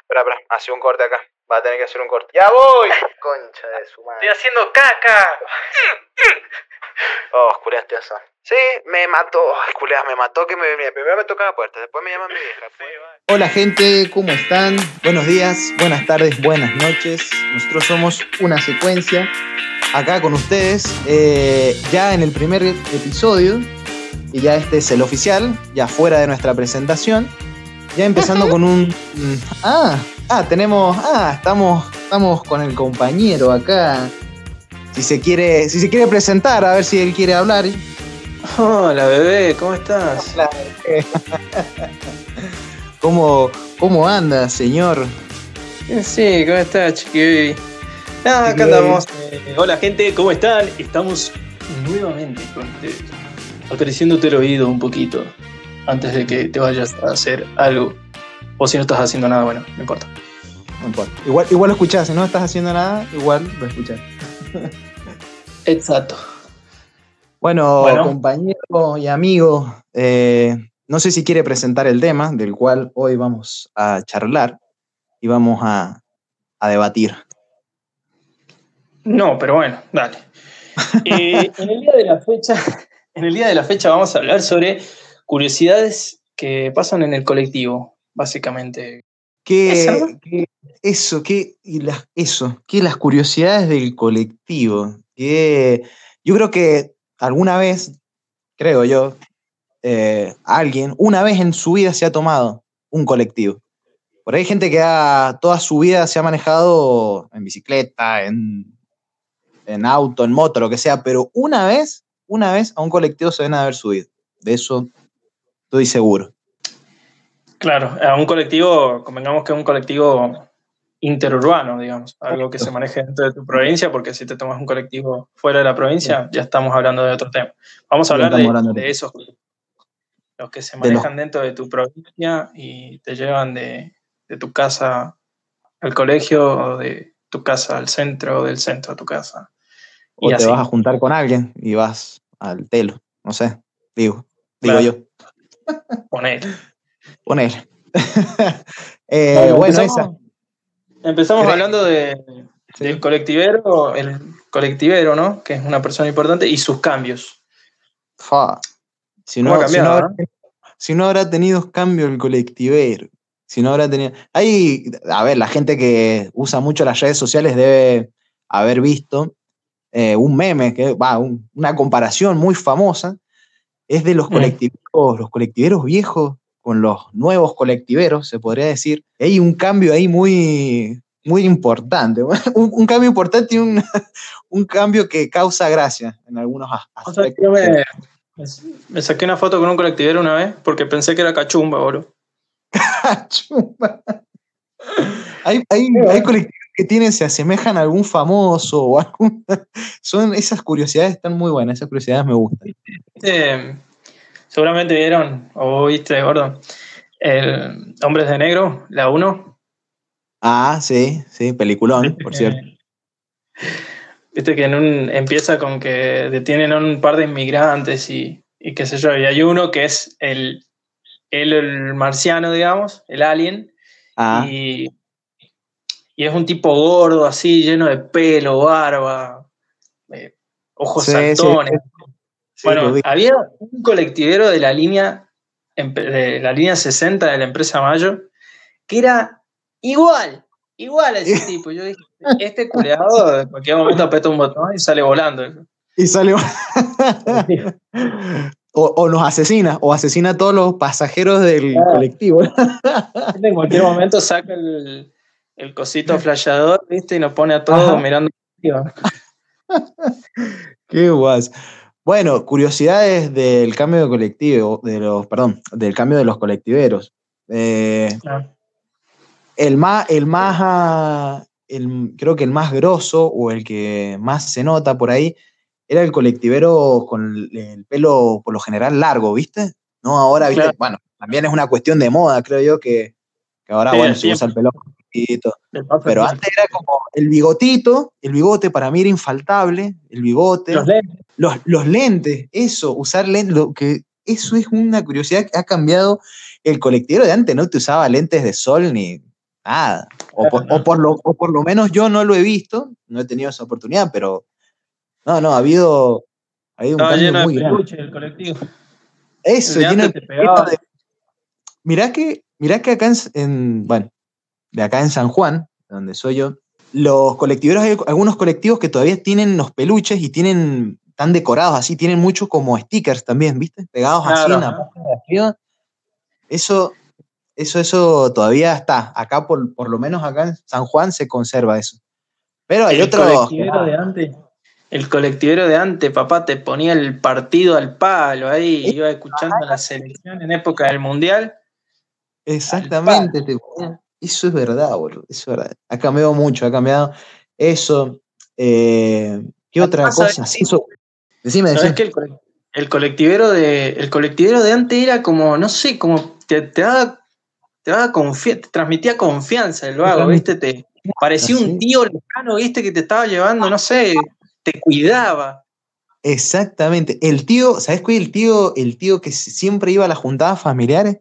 espera, espera. Hace un corte acá. Va a tener que hacer un corte. ¡Ya voy! Concha de su madre. ¡Estoy haciendo caca! Oh, culiaste eso. Sí, me mató. Ay, culias, me mató que me, me- primero me toca la puerta, después me llama mi vieja. después- Hola gente, ¿cómo están? Buenos días, buenas tardes, buenas noches. Nosotros somos una secuencia acá con ustedes, eh, ya en el primer episodio, y ya este es el oficial, ya fuera de nuestra presentación, ya empezando con un... Ah, ah, tenemos... Ah, estamos, estamos con el compañero acá. Si se quiere, si se quiere presentar, a ver si él quiere hablar. Hola bebé, ¿cómo estás? ¿Cómo, cómo anda, señor? Eh, Sí, ¿cómo estás, chiqui? Ah, acá andamos. Eh, hola gente, ¿cómo están? Estamos nuevamente con ustedes, acariciándote el oído un poquito antes de que te vayas a hacer algo. O si no estás haciendo nada, bueno, no importa. No importa. Igual, igual lo escuchás, si no estás haciendo nada, igual lo escuchás. Exacto. Bueno, Bueno. compañero y amigo, eh, no sé si quiere presentar el tema del cual hoy vamos a charlar y vamos a, a debatir. No, pero bueno, dale. Eh, en el día de la fecha, en el día de la fecha vamos a hablar sobre curiosidades que pasan en el colectivo, básicamente. ¿Qué, Eso, qué- eso, qué, y las, eso, qué las curiosidades del colectivo. Que yo creo que alguna vez, creo yo, eh, alguien, una vez en su vida se ha tomado un colectivo. Por ahí hay gente que ha, toda su vida se ha manejado en bicicleta, en, en auto, en moto, lo que sea, pero una vez, una vez a un colectivo se deben haber subido. De eso estoy seguro. Claro, a un colectivo, convengamos que es un colectivo interurbano, digamos, algo que se maneje dentro de tu provincia, porque si te tomas un colectivo fuera de la provincia, ya estamos hablando de otro tema. Vamos a hablar de, de- esos, los que se De manejan dentro de tu provincia y te llevan de, de tu casa al colegio, o de tu casa al centro, o del centro a tu casa. O Y te así. vas a juntar con alguien y vas al telo, no sé, digo, digo Claro. yo, Poner. poner. Eh, Bueno, bueno, empezamos, esa. empezamos hablando de, Sí. del colectivero, el colectivero, ¿no? Que es una persona importante, y sus cambios. Fa. Si ¿Cómo no, ha si, no cambiado, habrá, si no habrá tenido cambio el colectivero, si no habrá tenido... Hay, a ver, la gente que usa mucho las redes sociales debe haber visto eh, un meme, que va, un- una comparación muy famosa, es de los Mm. colectiveros, los colectiveros viejos con los nuevos colectiveros, se podría decir. Hay un cambio ahí muy, muy importante, un, un cambio importante y un, un cambio que causa gracia en algunos as- O sea, aspectos. yo me, me saqué una foto con un colectivero una vez porque pensé que era cachumba, boludo. Chumba. Hay, hay, hay colectivos que tienen, se asemejan a algún famoso o algún. Son esas curiosidades están muy buenas, esas curiosidades me gustan. Eh, seguramente vieron, o viste, gordo, el Hombres de Negro, la 1. Ah, sí, sí, peliculón, por cierto. Viste que en un, empieza con que detienen a un par de inmigrantes y, y qué sé yo, y hay uno que es el, el, el marciano, digamos, el alien, Ah, y, y es un tipo gordo, así, lleno de pelo, barba, eh, ojos Sí, saltones. sí, bueno, había un colectivero de la línea empe- de la línea 60 de la empresa Mayo que era igual, igual a ese tipo. Yo dije, este culeado en cualquier momento aprieta un botón y sale volando. y salió. o, o nos asesina, o asesina a todos los pasajeros del colectivo. en cualquier momento saca el, el cosito flasheador, ¿viste? Y nos pone a todos Ajá. mirando. Qué guas. Bueno, curiosidades del cambio de colectivo, de los, perdón, del cambio de los colectiveros. Eh, el más, el más, ah, el- creo que el más grosso o el que más se nota por ahí era el colectivero con el, el pelo por lo general largo, ¿viste? No, ahora, ¿viste? Claro. Bueno, también es una cuestión de moda, creo yo, que, que ahora, Sí, bueno, se usa el pelo Pero antes era como el bigotito, el bigote para mí era infaltable, el bigote. Los lentes. los, los lentes, eso, usar lentes, lo que, eso es una curiosidad que ha cambiado el colectivero de antes, no te usaba lentes de sol ni nada. O por, o por lo, o por lo menos yo no lo he visto, no he tenido esa oportunidad, pero no, no, ha habido, ha habido un Estaba lleno de muy grande. el colectivo. Eso, El lleno de- Mirá que, mirá que acá en, en- bueno, de acá en San Juan, donde soy yo, los colectiveros, hay algunos colectivos que todavía tienen los peluches y tienen, están decorados así, tienen mucho como stickers también, ¿viste? Pegados así en la parte de arriba. Eso, eso, eso todavía está. Acá, por, por lo menos acá en San Juan, se conserva eso. Pero hay el otros. colectivero de antes. El colectivero de antes, papá, te ponía el partido al palo ahí, iba escuchando la selección en época del mundial. Exactamente, te ponía- eso es verdad, boludo, eso es verdad. Ha cambiado mucho, ha cambiado eso. eh, ¿Qué otra cosa? eso- decime, ¿Sabes decime. que el, el colectivero de el colectivero de antes era como, no sé, como te, te daba, te daba te transmitía confianza el vago. ¿viste? Te parecía Así. un tío lejano, ¿viste? Que te estaba llevando, no sé, te cuidaba. Exactamente. El tío, ¿sabes cuál? El tío, el tío que si- siempre iba a las juntadas familiares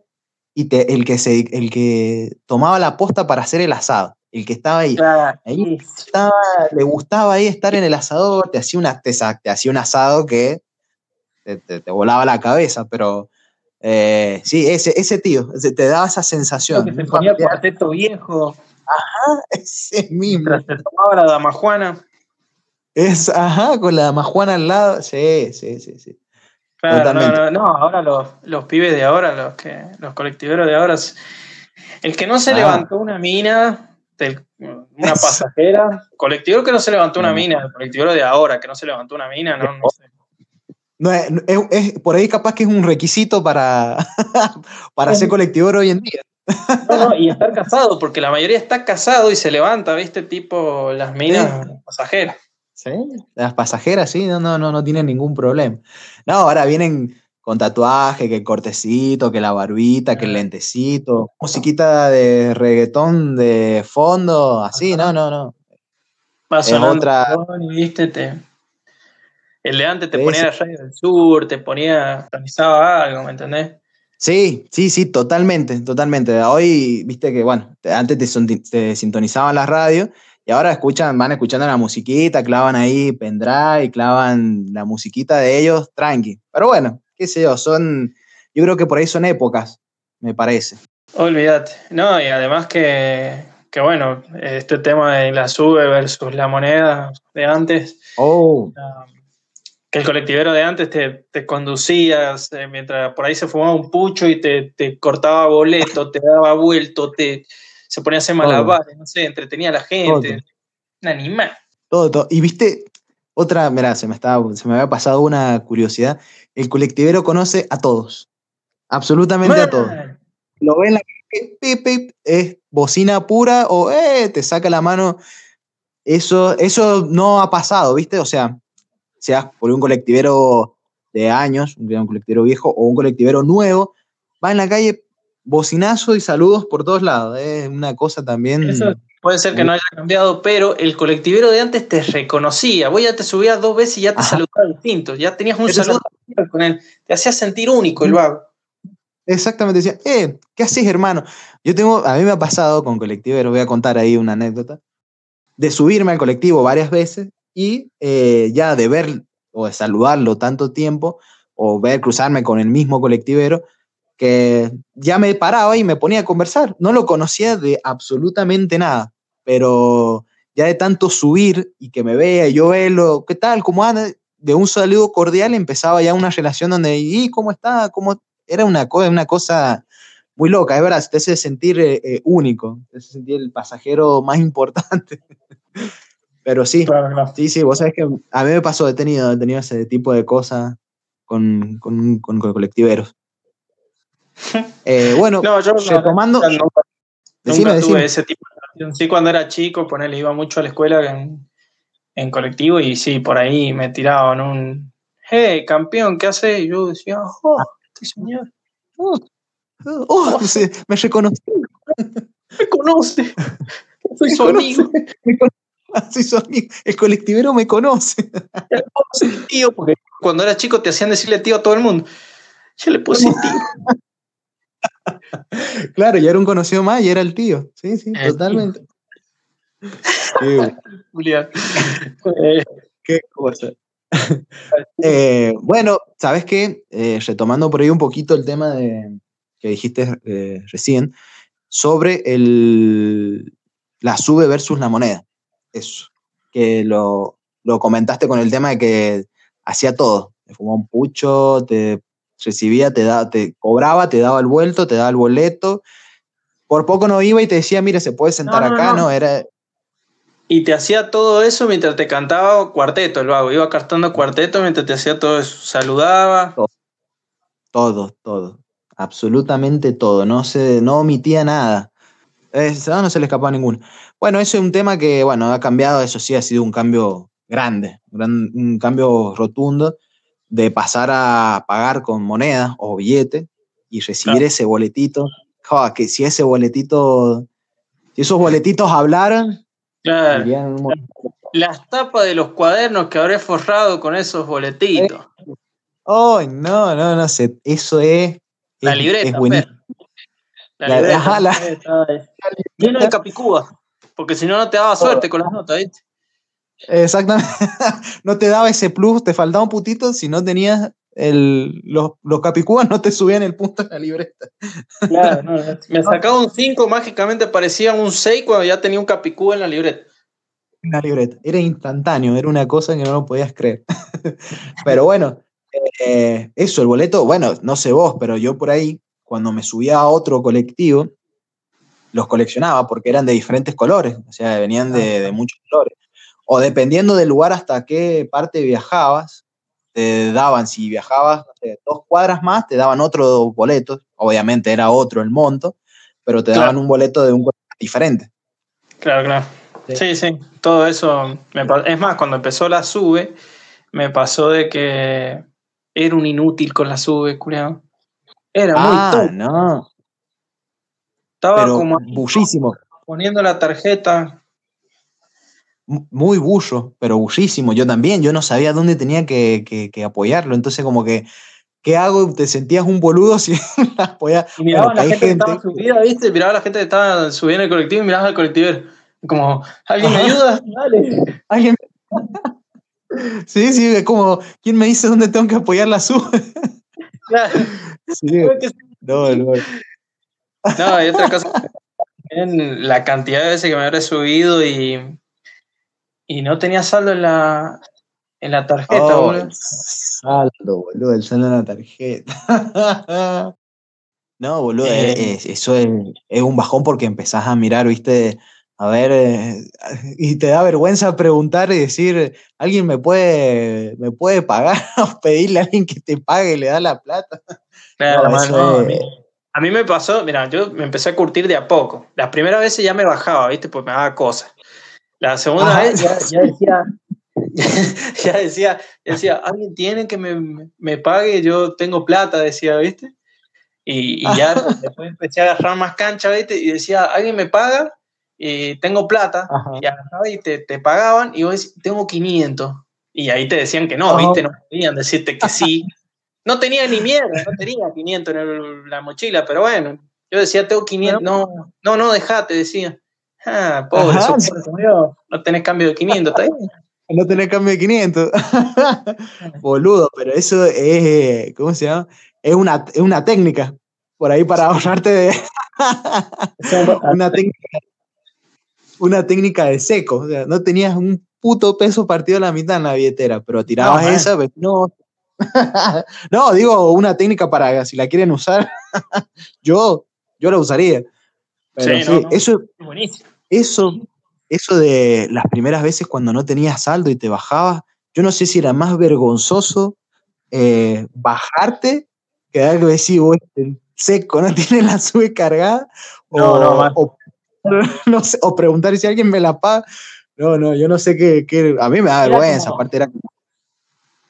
y te- el, que se, el que tomaba la posta para hacer el asado, el que estaba ahí. Ahí estaba, le gustaba ahí estar en el asador, te hacía, una, te, hacía un asado que te, te- te volaba la cabeza, pero eh, sí, ese, ese tío, ese- te daba esa sensación. que se ponía familiar, cuarteto viejo, ese mismo. mientras se tomaba la damajuana. Es, ajá, con la damajuana al lado. Sí, sí, sí, sí. Claro, no, no, no, ahora los, los pibes de ahora, los que los colectiveros de ahora, el que no se Ah. levantó una mina, del- una pasajera, colectivero que no se levantó una mina, el colectivero de ahora que no se levantó una mina, no, no sé. No, es, es- es- por ahí capaz que es un requisito para, para ser colectivo hoy en día. No, no, y estar casado, porque la mayoría está casado y se levanta, ¿viste? Tipo las minas pasajeras. Sí. Las pasajeras, sí, no, no, no, no tienen ningún problema. No, ahora vienen con tatuaje, que el cortecito, que la barbita, que el lentecito, musiquita de reggaetón de fondo, así, no, no, no. Va Es otra- y viste, te. El de antes te Sí, ponía sí. la radio del sur, te ponía, organizaba algo, ¿me entendés? Sí, sí, sí, totalmente, totalmente. Hoy, viste que, bueno, te- antes te, te sintonizaban las radios y ahora escuchan, van escuchando la musiquita, clavan ahí pendrive, clavan la musiquita de ellos, tranqui. Pero bueno, qué sé yo, son, yo creo que por ahí son épocas, me parece. Olvídate. No, y además que, que bueno, este tema de la sube versus la moneda de antes, Oh, um, que el colectivero de antes te, te conducía eh, mientras por ahí se fumaba un pucho y te, te cortaba boleto, te daba vuelto, te, se ponía a hacer malabares, no sé, entretenía a la gente. Todo. Un animal. todo, todo. Y viste, otra, mirá, se me, estaba, se me había pasado una curiosidad. El colectivero conoce a todos, absolutamente a todos. Lo ve en la calle, pip, pip, es bocina pura o eh, te saca la mano. Eso, eso no ha pasado, ¿viste? O sea, seas por un colectivero de años, un colectivero viejo o un colectivero nuevo, va en la calle, bocinazo y saludos por todos lados. Es una cosa también. Eso puede ser que no haya cambiado, pero el colectivero de antes te reconocía. Vos ya te subías dos veces y ya te Ajá. saludaba distinto. Ya tenías un saludo con él. Te hacía sentir único el vago. Exactamente, decía, eh, ¿qué haces, hermano? Yo tengo, a mí me ha pasado con colectiveros, voy a contar ahí una anécdota, de subirme al colectivo varias veces y eh, ya de ver o de saludarlo tanto tiempo o ver cruzarme con el mismo colectivero que ya me paraba y me ponía a conversar. No lo conocía de absolutamente nada, pero ya de tanto subir y que me vea y yo verlo, ¿qué tal? ¿Cómo anda? De un saludo cordial empezaba ya una relación donde, ¿y cómo está? ¿Cómo era una, co una cosa muy loca, es verdad, te hace sentir eh, eh, único, te hace sentir el pasajero más importante. Pero sí, Claro, claro. sí, sí, vos sabés que a mí me pasó, he tenido, he tenido ese tipo de cosas con, con, con colectiveros. Eh, bueno, No, yo retomando, nunca, nunca decime, tuve decime. ese tipo de relación. Sí, cuando era chico, ponele, iba mucho a la escuela en, en colectivo y sí, por ahí me tiraban un, hey, campeón, ¿qué haces? Y yo decía, oh, este señor Oh, oh, se- me reconocí, me conoce. Soy Me su conoce. amigo. me conoce, así son amigos. el colectivero me conoce. Ya le puse tío, porque cuando era chico te hacían decirle tío a todo el mundo. Yo le puse tío. claro, ya era un conocido más y era el tío. Sí, sí, El totalmente. Julián. Eh, qué cosa. Eh, bueno, ¿sabes qué? Eh, retomando por ahí un poquito el tema de, que dijiste eh, recién, sobre el, la sube versus la moneda. Eso. Que lo, lo comentaste con el tema de que hacía todo. Te fumaba un pucho, te recibía, te, daba, te cobraba, te daba el vuelto, te daba el boleto. Por poco no iba y te decía, mira, se puede sentar No, no, acá, no. ¿no? Era, Y te hacía todo eso mientras te cantaba cuarteto, el vago. Iba cantando cuarteto mientras te hacía todo eso. Saludaba. Todo, todo. Absolutamente todo. No se, no omitía nada. Es- no, no se le escapaba ninguno. Bueno, eso es un tema que, bueno, ha cambiado, eso sí, ha sido un cambio grande, gran- un cambio rotundo de pasar a pagar con moneda o billete y recibir Claro. ese boletito. Ja, que si ese boletito, si esos boletitos hablaran, Claro. Las tapas de los cuadernos que habré forrado con esos boletitos. ¡Ay, no, no, no sé! Eso es. La es- libreta. es buenísimo. La, La- libreta. la-. Lleno de capicúa. Porque si no, no te daba suerte con las notas, ¿viste? Exactamente. no te daba ese plus, te faltaba un putito si no tenías el, los, los capicúas, no te subían el punto en la libreta. Claro, no, no. Me sacaba un 5, mágicamente parecía un 6 cuando ya tenía un capicúa en la libreta. En la libreta. Era instantáneo, era una cosa que no lo podías creer. pero bueno, eh, eso, el boleto, bueno, no sé vos, pero yo por ahí, cuando me subía a otro colectivo, los coleccionaba porque eran de diferentes colores, o sea, venían de, de muchos colores. O dependiendo del lugar hasta qué parte viajabas, te daban, si viajabas no sé, dos cuadras más, te daban otro boleto, obviamente era otro el monto, pero te daban Claro. un boleto de un diferente. Claro, claro. Sí. Sí, sí, todo eso. me es más, cuando empezó la sube, me pasó de que era un inútil con la sube, culiao. Era muy Ah, tonto. no, Estaba pero como bullísimo, poniendo la tarjeta. Mu- muy bullo, pero bullísimo. Yo también, yo no sabía dónde tenía que, que- que apoyarlo, entonces como que, ¿qué hago? Te sentías un boludo si la apoyas. Y miraba Bueno, a la hay gente, que estaba subida, ¿viste? Miraba a la gente que estaba subida en el colectivo y miraba al colectivo. Como, ¿alguien me ayuda? Dale. Alguien- Sí, sí, es como, ¿quién me dice dónde tengo que apoyar la sub? Claro. Sí, no, no. No, y otra cosa, la cantidad de veces que me habré subido y, y no tenía saldo en la, en la tarjeta, Oh, boludo. saldo, boludo, el saldo en la tarjeta. No, boludo, Eh. es- eso es, es un bajón porque empezás a mirar, viste, a ver, eh, y te da vergüenza preguntar y decir, ¿alguien me puede, me puede pagar? o pedirle a alguien que te pague y le da la plata. Claro, No, es- a mí me pasó, mira, yo me empecé a curtir de a poco. Las primeras veces ya me bajaba, ¿viste? Pues me daba cosas. La segunda vez ya, ya decía, ya decía, decía, alguien tiene que me, me pague, yo tengo plata, decía, ¿viste? Y, y ya después empecé a agarrar más cancha, ¿viste? Y decía, alguien me paga, y tengo plata, Ajá. y agarraba y te, te pagaban, y vos decís, tengo 500. Y ahí te decían que no, Ajá. ¿viste? No podían decirte que sí. No tenía ni mierda, no tenía 500 en el- la mochila, pero bueno, yo decía, tengo 500, no, no, no, dejate, decía. Ah, pobre, Ajá. yo, no tenés cambio de 500, ¿está bien? No tenés cambio de 500. Boludo, pero eso es, ¿cómo se llama? Es una, es una técnica por ahí para ahorrarte de una técnica, una técnica de seco. O sea, no tenías un puto peso partido a la mitad en la billetera, pero tirabas man. esa, pues, no. no, digo una técnica para si la quieren usar, yo, yo la usaría. Pero Sí, sí, no, no. eso, Buenísimo. Eso, eso de las primeras veces cuando no tenías saldo y te bajabas, yo no sé si era más vergonzoso eh, bajarte que que decir, vos este seco, no tiene la sube cargada, No, o, no, o, no sé, o preguntar si alguien me la paga. No, no, yo no sé qué, qué- a mí me da vergüenza, aparte era como,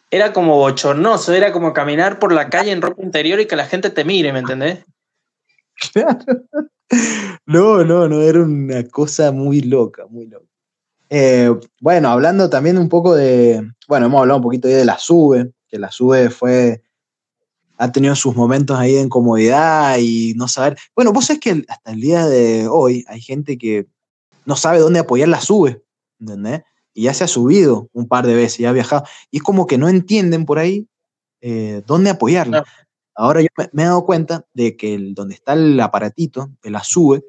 Era como bochornoso, era como caminar por la calle en ropa interior y que la gente te mire, ¿me entendés? Claro. No, no, no, era una cosa muy loca, muy loca. Eh, bueno, hablando también un poco de, bueno, hemos hablado un poquito de la SUBE, que la SUBE fue ha tenido sus momentos ahí de incomodidad y no saber. Bueno, vos sabés que hasta el día de hoy hay gente que no sabe dónde apoyar la sube, ¿entendés? Y ya se ha subido un par de veces, ya ha viajado. Y es como que no entienden por ahí eh, dónde apoyarla. Ahora yo me, he dado cuenta de que el, donde está el aparatito de la sube,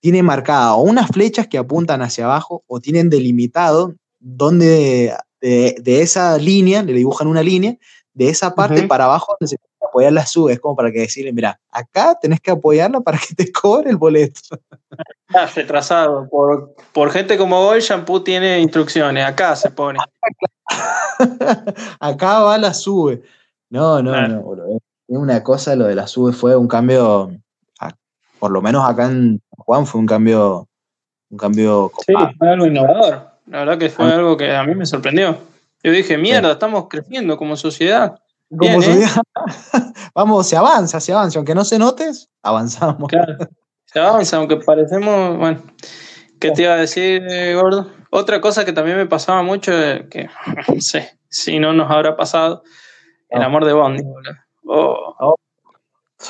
tiene marcada o unas flechas que apuntan hacia abajo o tienen delimitado donde de, de esa línea, le dibujan una línea, de esa parte para abajo donde se puede apoyar la sube, es como para que decirle, mira, acá tenés que apoyarla para que te cobre el boleto. Está retrasado. Por, por gente como vos, el shampoo tiene instrucciones, acá se pone. acá va la sube. No, no, no, Es una cosa, lo de la sube fue un cambio, por lo menos acá en Juan fue un cambio, un cambio Sí, fue algo innovador. La verdad que fue ah. algo que a mí me sorprendió. Yo dije, mierda, estamos creciendo como sociedad. como ¿eh? Vamos, se avanza, se avanza. Aunque no se notes, avanzamos. Claro, se avanza, aunque parecemos. Bueno, ¿qué te iba a decir, eh, gordo? Otra cosa que también me pasaba mucho, eh, que no sé si no nos habrá pasado, el amor de Bondi. Oh. Oh.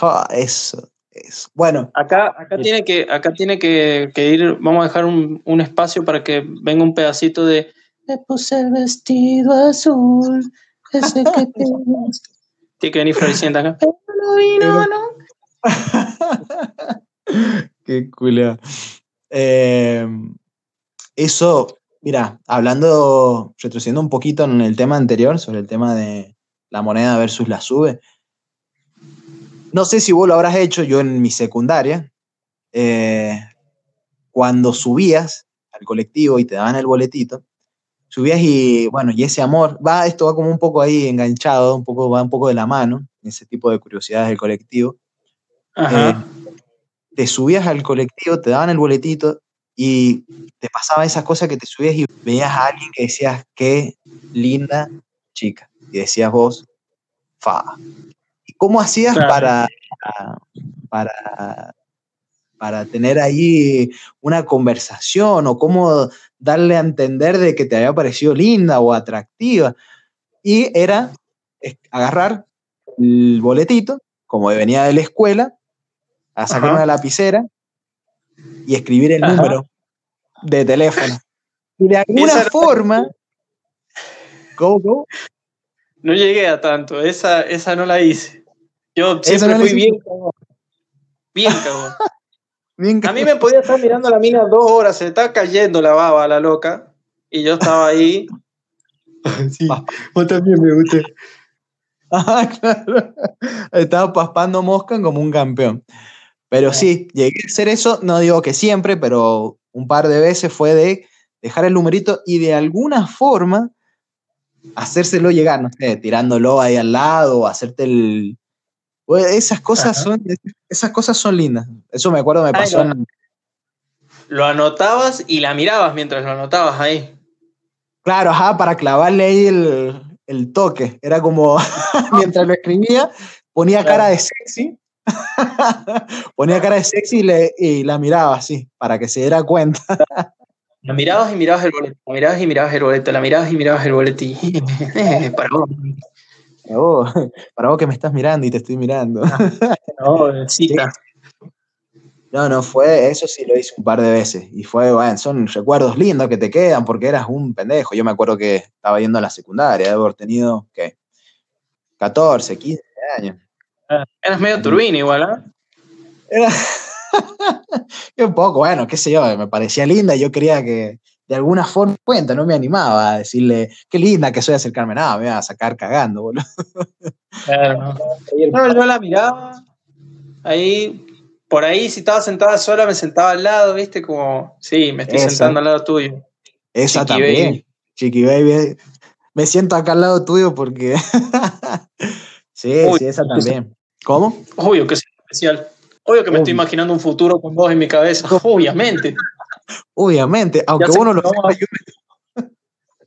oh. eso, eso. Bueno. Acá, acá tiene, que, acá tiene que, que ir, vamos a dejar un, un espacio para que venga un pedacito de le puse el vestido azul, ese que tienes. Tiene que venir floreciendo acá. Pero no vino, ¿no? Qué culo. Eh, eso, mira, hablando, retrocediendo un poquito en el tema anterior, sobre el tema de la moneda versus la sube. No sé si vos lo habrás hecho, yo en mi secundaria, eh, cuando subías al colectivo y te daban el boletito, subías y bueno, y ese amor, va, esto va como un poco ahí enganchado, un poco, va un poco de la mano, ese tipo de curiosidades del colectivo. Eh, te subías al colectivo, te daban el boletito y te pasaba esas cosas que te subías y veías a alguien que decías, qué linda chica. Y decías vos, fa. ¿Y cómo hacías para, para, para tener ahí una conversación o cómo darle a entender de que te había parecido linda o atractiva. Y era agarrar el boletito, como venía de la escuela, a sacar una lapicera y escribir el número de teléfono. Y de alguna forma... ¿Cómo, No llegué a tanto, esa, esa no la hice. Yo siempre fui bien Bien cagón. A mí me podía estar mirando la mina dos horas, se está cayendo la baba a la loca, y yo estaba ahí. sí, vos también me gusta. Ah, claro. Estaba paspando mosca como un campeón. Pero sí, llegué a hacer eso, no digo que siempre, pero un par de veces fue de dejar el numerito y de alguna forma hacérselo llegar, no sé, tirándolo ahí al lado, hacerte el, esas cosas, son, esas cosas son lindas. Eso me acuerdo, me pasó. Lo anotabas y la mirabas mientras lo anotabas ahí. Claro, ajá, para clavarle ahí el, toque. Era como, mientras lo escribía, ponía cara de sexy. ponía cara de sexy y, le, y, la miraba así, para que se diera cuenta. la mirabas y mirabas el boleto, la mirabas y mirabas el boleto, la mirabas y mirabas el boleto. Para vos. para vos que me estás mirando y te estoy mirando. No, no, fue, eso sí lo hice un par de veces. Y fue, bueno, son recuerdos lindos que te quedan porque eras un pendejo. Yo me acuerdo que estaba yendo a la secundaria, de haber tenido, ¿qué? 14, 15 años. Ah, eras medio turbina igual, ¿ah? Era... un poco, bueno, qué sé yo, me parecía linda y yo quería que, de alguna forma cuenta, no me animaba a decirle, qué linda que soy acercarme, nada, me iba a sacar cagando, boludo. Claro. No, yo la miraba, ahí, por ahí, si estaba sentada sola, me sentaba al lado, viste, como, sí, me estoy sentando al lado tuyo. Esa también, Chiqui Baby. Me siento acá al lado tuyo porque... sí, sí, esa también. ¿Cómo? Obvio que es especial. Obvio que me estoy imaginando un futuro con vos en mi cabeza, obviamente. Obviamente, aunque uno lo sepa,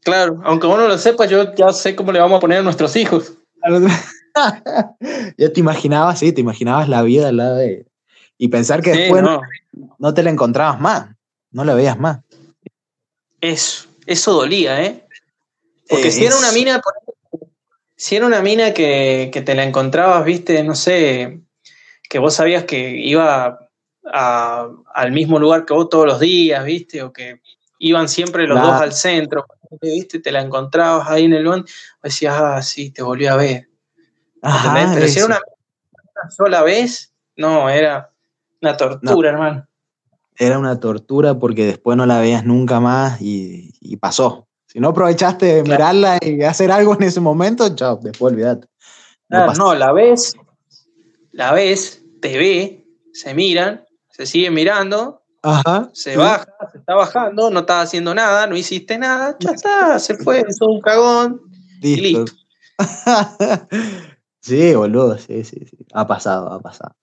Claro, aunque uno lo sepa, yo ya sé cómo le vamos a poner a nuestros hijos. ya te imaginabas, sí, te imaginabas la vida al lado de. Y pensar que después no. te la encontrabas más, no la veías más. Eso, eso dolía, ¿eh? Porque si era una mina, si era una mina que, que te la encontrabas, viste, no sé, que vos sabías que iba a- al mismo lugar que vos todos los días, viste, o que iban siempre los Claro. dos al centro, viste, te la encontrabas ahí en el bond, decías, ah, sí, te volví a ver. Ajá, ¿entendés? Pero si era una, una sola vez, no, era una tortura, hermano. Era una tortura porque después no la veías nunca más y, y pasó. Si no aprovechaste de Claro. mirarla y hacer algo en ese momento, chao, después olvidate. No Claro, no, la ves, la ves, te ve, se miran, se siguen mirando, Ajá. se sí. baja, se está bajando, no estás haciendo nada, no hiciste nada, ya está, se fue, sos un cagón. Listo. listo. sí, boludo, sí, sí, sí. Ha pasado, ha pasado.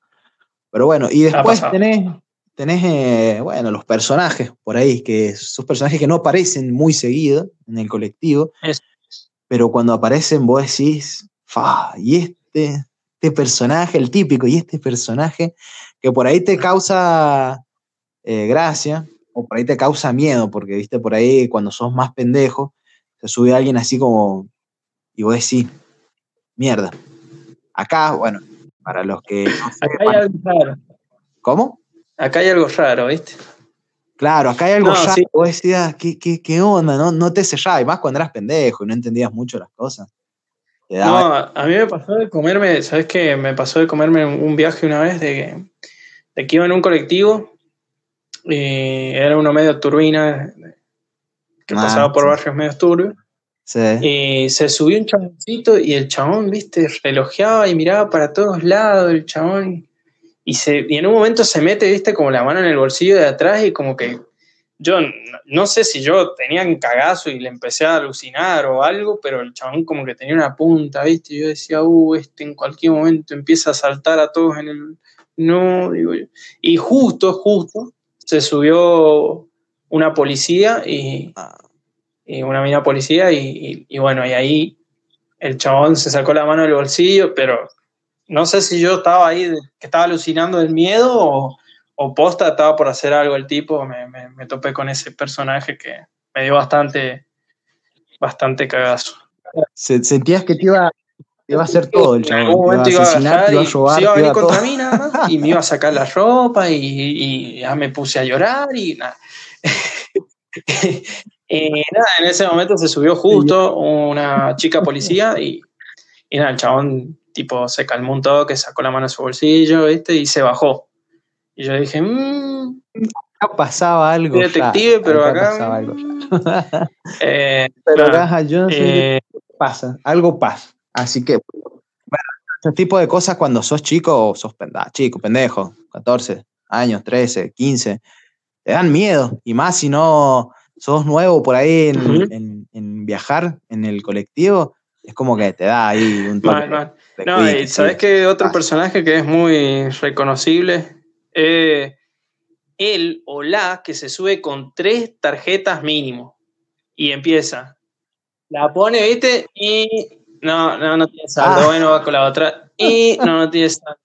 Pero bueno, y después tenés, tenés eh, bueno, los personajes por ahí, que esos personajes que no aparecen muy seguido en el colectivo, Es- pero cuando aparecen vos decís, fa, y este, este personaje, el típico, y este personaje, que por ahí te causa eh, gracia, o por ahí te causa miedo, porque viste, por ahí cuando sos más pendejo, se sube alguien así como, y vos decís, mierda. Acá, bueno, para los que no Acá hay algo raro, ¿Cómo? acá hay algo raro, ¿viste? Claro, acá hay algo No, raro. sí. Vos decías, ¿qué, qué, qué onda? No, no te cerrás, y más cuando eras pendejo y no entendías mucho las cosas. No, a mí me pasó de comerme, ¿sabes qué? Me pasó de comerme un viaje una vez de que, de que iba en un colectivo y era uno medio turbina que Ah, pasaba por sí. barrios medio turbios. Sí. Y se subió un chaboncito y el chabón, viste, relojeaba y miraba para todos lados el chabón. Y, se, y en un momento se mete, viste, como la mano en el bolsillo de atrás y como que yo no, no sé si yo tenía un cagazo y le empecé a alucinar o algo, pero el chabón como que tenía una punta, viste, y yo decía, uh, este en cualquier momento empieza a saltar a todos en el... No, digo yo. Y justo, justo, se subió una policía y, una mina policía y, bueno, y ahí el chabón se sacó la mano del bolsillo, pero no sé si yo estaba ahí, que estaba alucinando del miedo o, o posta estaba por hacer algo el tipo, me, me- me topé con ese personaje que me dio bastante, bastante cagazo. Se- sentías que te iba, te iba a hacer todo el En chabón. Te iba a asesinar, iba a robar, se iba a venir contra mí nada más y me iba a sacar la ropa y, y ya me puse a llorar y nada. y nada, en ese momento se subió justo una chica policía y, y nada, el chabón tipo se calmó un toque, sacó la mano de su bolsillo, ¿viste? Y se bajó. Y yo dije, mmm, Acá pasaba algo. Detective, pero acá, pasaba algo. mm, eh, pero acá yo no sé qué eh, pasa, algo pasa. Así que, bueno, ese tipo de cosas cuando sos chico o sos chico, pendejo, 14 años, 13, 15, te dan miedo. Y más si no sos nuevo por ahí en, Ujú. en- en viajar en el colectivo, es como que te da ahí un toque. mal, mal. de No, quick, y sabes sí. que otro Ah. personaje que es muy reconocible, eh, él o la que se sube con tres tarjetas mínimo y empieza. La pone, ¿viste? Y no, no, no tiene saldo. Ah. Bueno, va con la otra. Y no, no tiene saldo.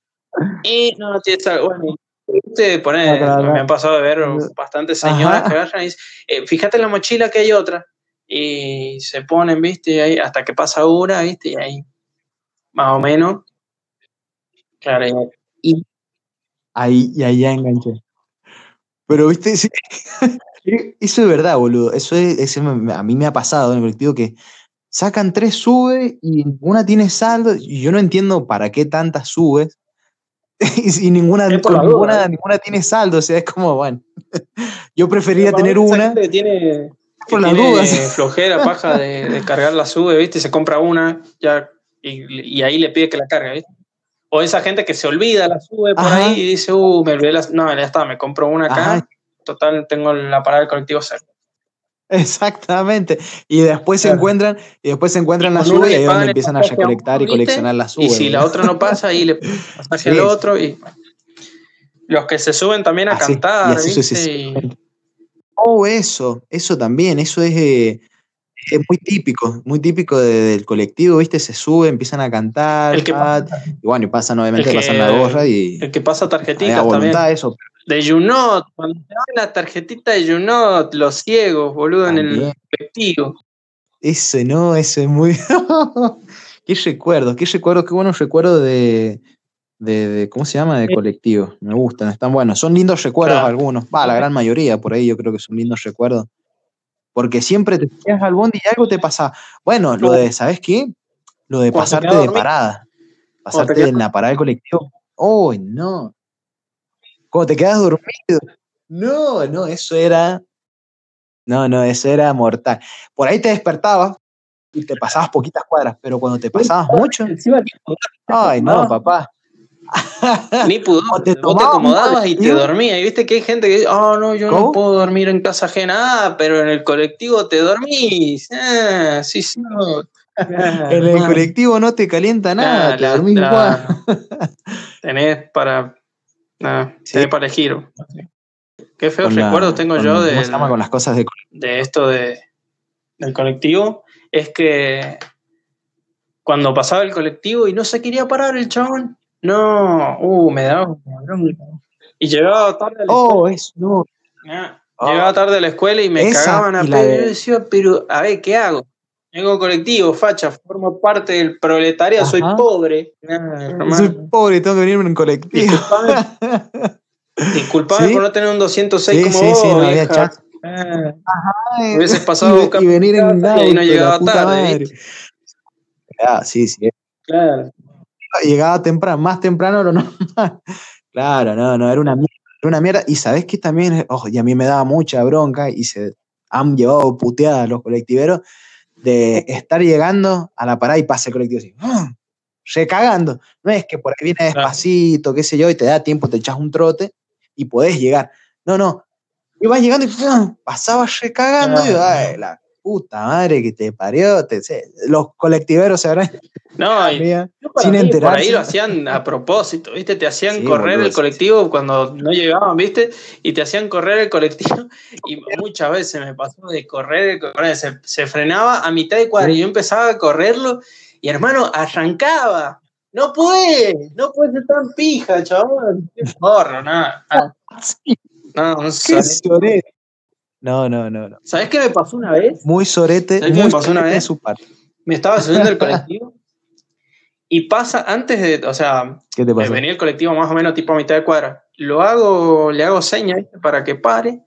Y no, no tiene saldo. Bueno, y, ¿viste? Pone- Ah, me han pasado de ver bastantes señoras Ajá. que agarran y dicen, eh, fíjate en la mochila que hay otra. Y se ponen, ¿viste? Y ahí, hasta que pasa una, ¿viste? Y ahí, más o menos. Claro, y- Ahí, y ahí ya enganché. Pero, viste, Sí, eso es verdad, boludo. Eso es, eso a mí me ha pasado en el colectivo que sacan tres subes y ninguna tiene saldo. Y yo no entiendo para qué tantas subes. y ninguna, la ninguna, duda, ¿eh? ninguna tiene saldo. O sea, es como, bueno. yo preferiría Esa tener una que tiene, por que las tiene dudas. flojera, paja de, de cargar la sube, ¿viste? Se compra una ya, y, y ahí le pide que la cargue, ¿viste? O esa gente que se olvida, la sube por Ajá. ahí y dice, uh, me olvidé la... No, ya está, me compro una acá. Ajá. Total, tengo la parada del colectivo cerca. Exactamente. Y después se encuentran, y después se encuentran Y la con una sube y ahí donde el empiezan a recolectar y coleccionar la sube. Y si la otra no pasa, ahí le pasaje al Sí. otro y... Los que se suben también a Así, y cantar, así ¿viste? Y- sucesivamente. Oh, eso, eso también, eso es, eh, es muy típico, muy típico de- del colectivo, ¿viste? Se sube, empiezan a cantar, El que ah, y bueno, y pasan, obviamente, El que- pasan la gorra y el que pasa tarjetitas a voluntad también. eso. De Junot, cuando te dan la tarjetita de Junot, los ciegos, boludo, en el colectivo. Ese no, ese es muy. qué recuerdo, qué recuerdo, qué buenos recuerdos de, de, de- ¿cómo se llama? De colectivo. Me gustan, están buenos. Son lindos recuerdos Claro. algunos. Va, la gran mayoría por ahí yo creo que son lindos recuerdos. Porque siempre te subías al bondi y algo te pasaba. Bueno, lo de, ¿sabes qué? Lo de pasarte quedas de parada. Pasarte quedas en la parada del colectivo. ¡Uy, no! Cuando te quedas dormido. No, no, eso era. No, no, eso era mortal. Por ahí te despertabas y te pasabas poquitas cuadras, pero cuando te pasabas mucho, ay, no, papá. Ni pudor. O te Vos te acomodabas y te dormías. Y viste que hay gente que dice, oh, no, yo no puedo dormir en casa ajena, Ah, pero en el colectivo te dormís. Ah, sí, sí. Ah, En el colectivo no te calienta nada, te dormís igual. Tenés para. Ah, Sí. para elegir. Qué feos la- recuerdos tengo yo ¿cómo de, se llama? Con las cosas de de esto de, del colectivo. Es que cuando pasaba el colectivo y no se quería parar el chabón, no, uh, me daba una bronca. Y llegaba tarde a la Oh, eso, no. Ah, Ah. Llegaba tarde a la escuela y me Esa cagaban a pedo. de- Yo decía, pero a ver, ¿qué hago? Tengo colectivo, facha, formo parte del proletariado, soy Ajá. pobre. Soy pobre, tengo que venirme en colectivo. Disculpame, disculpame Sí. por no tener un 206 Sí, como sí, vos, sí, no había chat. Ah, Ay, hubieses pasado y, y venir en y no llegaba tarde. Ah, sí, sí. claro. Llegaba temprano, más temprano lo normal. Claro, no, no, era una mierda. Era una mierda. Y sabes que también, ojo, y a mí me daba mucha bronca y se han llevado puteadas los colectiveros de estar llegando a la parada y pasa el colectivo así, ¡ah! recagando. No es que por ahí viene despacito, qué sé yo, y te da tiempo, te echas un trote y podés llegar. No, no. Ibas llegando y ¡fum! pasabas recagando y ay, la puta madre que te parió. te- los colectiveros se habrán No, y sin mí, Por enterarse. ahí lo hacían a propósito, ¿viste? Te hacían Sí, correr boludo, el sí, colectivo cuando no llegaban, ¿viste? Y te hacían correr el colectivo. Y muchas veces me pasó de correr, correr, se, se frenaba a mitad de cuadra y yo empezaba a correrlo y hermano, arrancaba. No puede, no puede ser tan pija, chaval. Qué porro, nada. Ah, Sí, No, no qué sabes. sorete. No, no, no, no. ¿Sabés qué me pasó una vez? Muy sorete, ¿Sabes qué me pasó una vez? su parte. Me estaba subiendo el colectivo y pasa antes de, o sea, ¿Qué te Me pasó? venía el colectivo más o menos tipo a mitad de cuadra. Lo hago, le hago señas para que pare.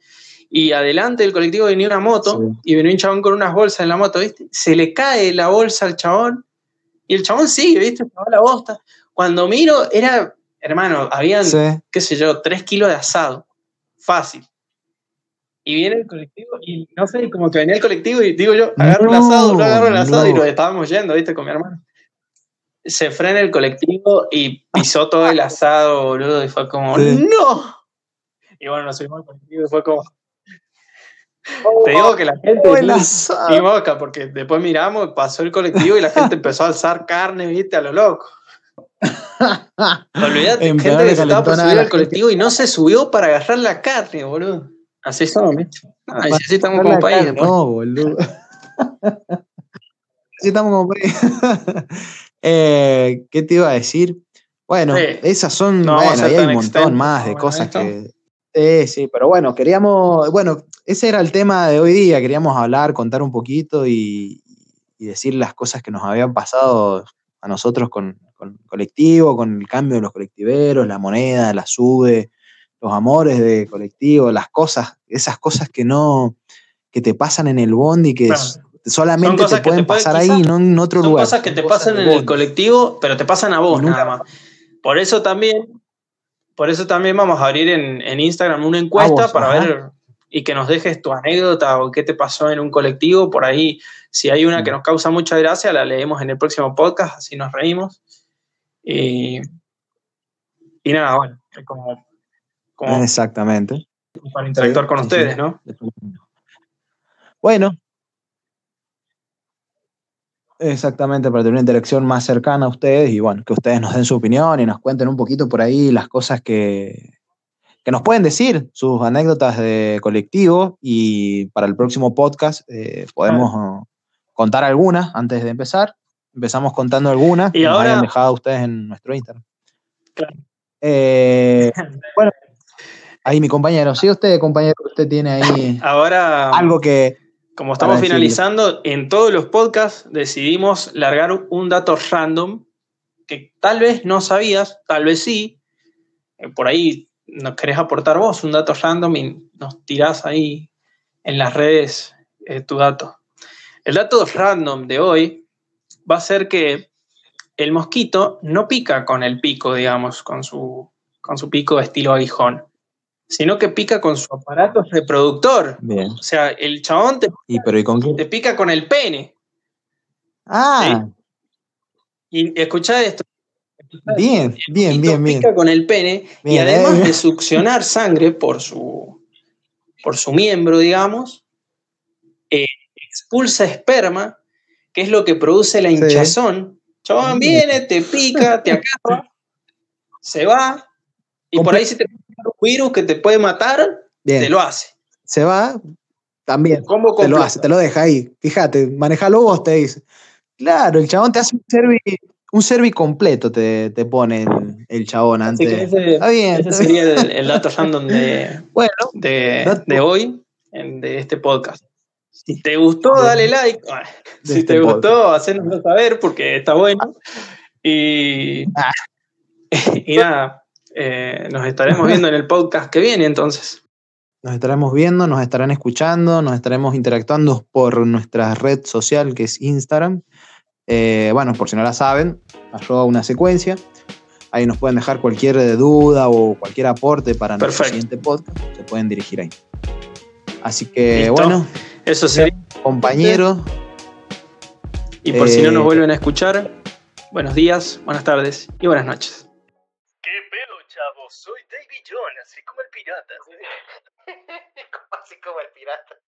Y adelante del colectivo venía una moto Sí. y venía un chabón con unas bolsas en la moto, ¿viste? Se le cae la bolsa al chabón y el chabón sigue, ¿viste? Se la bosta. Cuando miro, era, hermano, habían, Sí. qué sé yo, tres kilos de asado. Fácil. Y viene el colectivo y no sé, como que venía el colectivo y digo yo, agarro el No, asado, no agarro el asado y no. nos estábamos yendo, ¿viste? Con mi hermano se frena el colectivo y pisó todo el asado, boludo, y fue como, Sí. ¡no! Y bueno, nos subimos al colectivo y fue como. Te digo que la gente. Oh, el ni- boca, porque después miramos, pasó el colectivo y la gente empezó a alzar carne, viste, a lo loco. Olvídate, En gente que se estaba por subir al colectivo y no se subió para agarrar la carne, boludo. Así somos, ¿viste? Ay, sí, sí, estamos como país. después. No, boludo. Sí, estamos como país. Eh, ¿Qué te iba a decir? Bueno, Sí. esas son, No bueno, hay un montón más de cosas esto. que... Sí, sí, pero bueno, queríamos, bueno, ese era el tema de hoy día, queríamos hablar, contar un poquito y, y decir las cosas que nos habían pasado a nosotros con, con colectivo, con el cambio de los colectiveros, la moneda, la sube, los amores de colectivo, las cosas, esas cosas que no, que te pasan en el bondi, que Claro. Solamente te pueden te pasar ahí, no en otro Son lugar. cosas que te cosas pasan en el colectivo, pero te pasan a vos nada más. Por eso también, por eso también vamos a abrir en, en Instagram una encuesta vos, para ajá. ver y que nos dejes tu anécdota o qué te pasó en un colectivo. Por ahí, si hay una que nos causa mucha gracia, la leemos en el próximo podcast, así nos reímos. Y, y nada, bueno, es como, como Exactamente. para interactuar Sí, con sí, ustedes, sí. ¿no? Bueno. Exactamente, para tener una interacción más cercana a ustedes y bueno, que ustedes nos den su opinión y nos cuenten un poquito por ahí las cosas que, que nos pueden decir, sus anécdotas de colectivo y para el próximo podcast eh, podemos uh, contar algunas antes de empezar. Empezamos contando algunas Y que nos ahora- hayan dejado ustedes en nuestro Instagram. Claro. Eh, bueno, ahí mi compañero, sí usted, compañero, usted tiene ahí Ahora, algo que, como estamos finalizando, en todos los podcasts decidimos largar un dato random que tal vez no sabías, tal vez sí. Eh, Por ahí nos querés aportar vos un dato random y nos tirás ahí en las redes eh, tu dato. El dato random de hoy va a ser que el mosquito no pica con el pico, digamos, con su, con su pico estilo aguijón, sino que pica con su aparato reproductor. Bien. O sea, el chabón te, ¿Y pero y con qué? te pica con el pene. Ah, Y escuchá esto. bien, bien, bien, bien. pica con el pene y además eh. de succionar sangre por su, por su miembro, digamos, eh, expulsa esperma, que es lo que produce la Sí. hinchazón. Chabón viene, te pica, te acaba, se va, y por ahí si te un virus que te puede matar, Bien. te lo hace. Se va, también. Combo Te lo hace, te lo deja ahí. Fíjate, manejalo vos, te dice. Claro, el chabón te hace un servi, un servi completo, te, te pone el, el chabón Así antes. que ese, Está bien, ese está bien. sería el, el dato random de, Bueno, de, Dato- de hoy, en- de este podcast. Si te gustó, De- dale like. Si este te podcast. gustó, hacénoslo saber porque está bueno. Y, Ah. y nada, eh, nos estaremos viendo en el podcast que viene entonces. nos estaremos viendo, nos estarán escuchando, nos estaremos interactuando por nuestra red social que es Instagram. Eh, bueno, por si no la saben, arroba una secuencia. Ahí nos pueden dejar cualquier duda o cualquier aporte para nuestro siguiente podcast. Se pueden dirigir ahí. Así que, Listo. bueno, Eso sería. compañeros, Y por si no nos Eh, vuelven a escuchar, buenos días, buenas tardes y buenas noches. Soy David Jones, así como el pirata. así como el pirata.